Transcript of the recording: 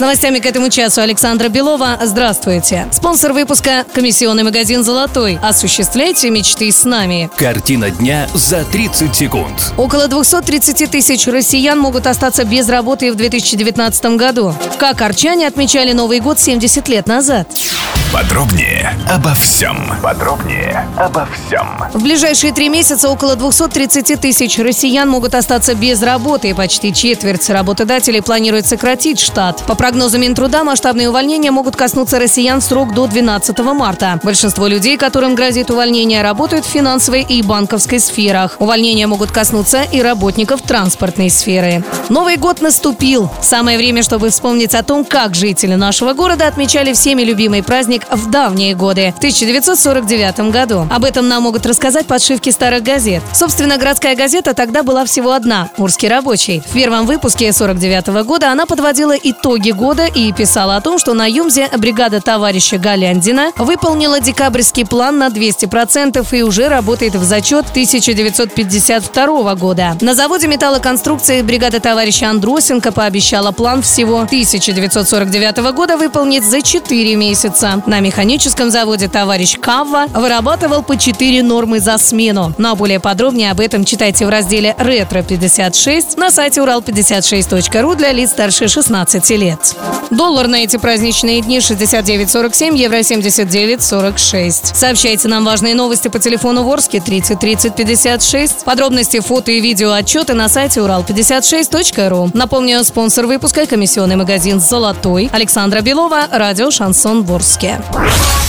С новостями к этому часу Александра Белова. Здравствуйте. Спонсор выпуска – комиссионный магазин «Золотой». Осуществляйте мечты с нами. Картина дня за 30 секунд. Около 230 тысяч россиян могут остаться без работы в 2019 году. Как арчане отмечали Новый год 70 лет назад. Подробнее обо всем. Подробнее обо всем. В ближайшие три месяца около 230 тысяч россиян могут остаться без работы. и Почти четверть работодателей планирует сократить штат. По прогнозам Минтруда, масштабные увольнения могут коснуться россиян в срок до 12 марта. Большинство людей, которым грозит увольнение, работают в финансовой и банковской сферах. Увольнения могут коснуться и работников транспортной сферы. Новый год наступил. Самое время, чтобы вспомнить о том, как жители нашего города отмечали всеми любимый праздник в давние годы, в 1949 году. Об этом нам могут рассказать подшивки старых газет. Собственно, городская газета тогда была всего одна – «Урский рабочий». В первом выпуске 49 года она подводила итоги года и писала о том, что на Юмзе бригада товарища Галяндина выполнила декабрьский план на 200% и уже работает в зачет 1952 года. На заводе металлоконструкции бригада товарища Андросенко пообещала план всего 1949 года выполнить за 4 месяца. На механическом заводе товарищ Кавва вырабатывал по 4 нормы за смену. Ну а более подробнее об этом читайте в разделе «Ретро-56» на сайте урал56.ру для лиц старше 16 лет. Доллар на эти праздничные дни 69.47, евро 79.46. Сообщайте нам важные новости по телефону Ворске 30 30 56. Подробности, фото и видео отчеты на сайте урал56.ру. Напомню, спонсор выпуска – комиссионный магазин «Золотой». Александра Белова, радио «Шансон Ворске». Bye.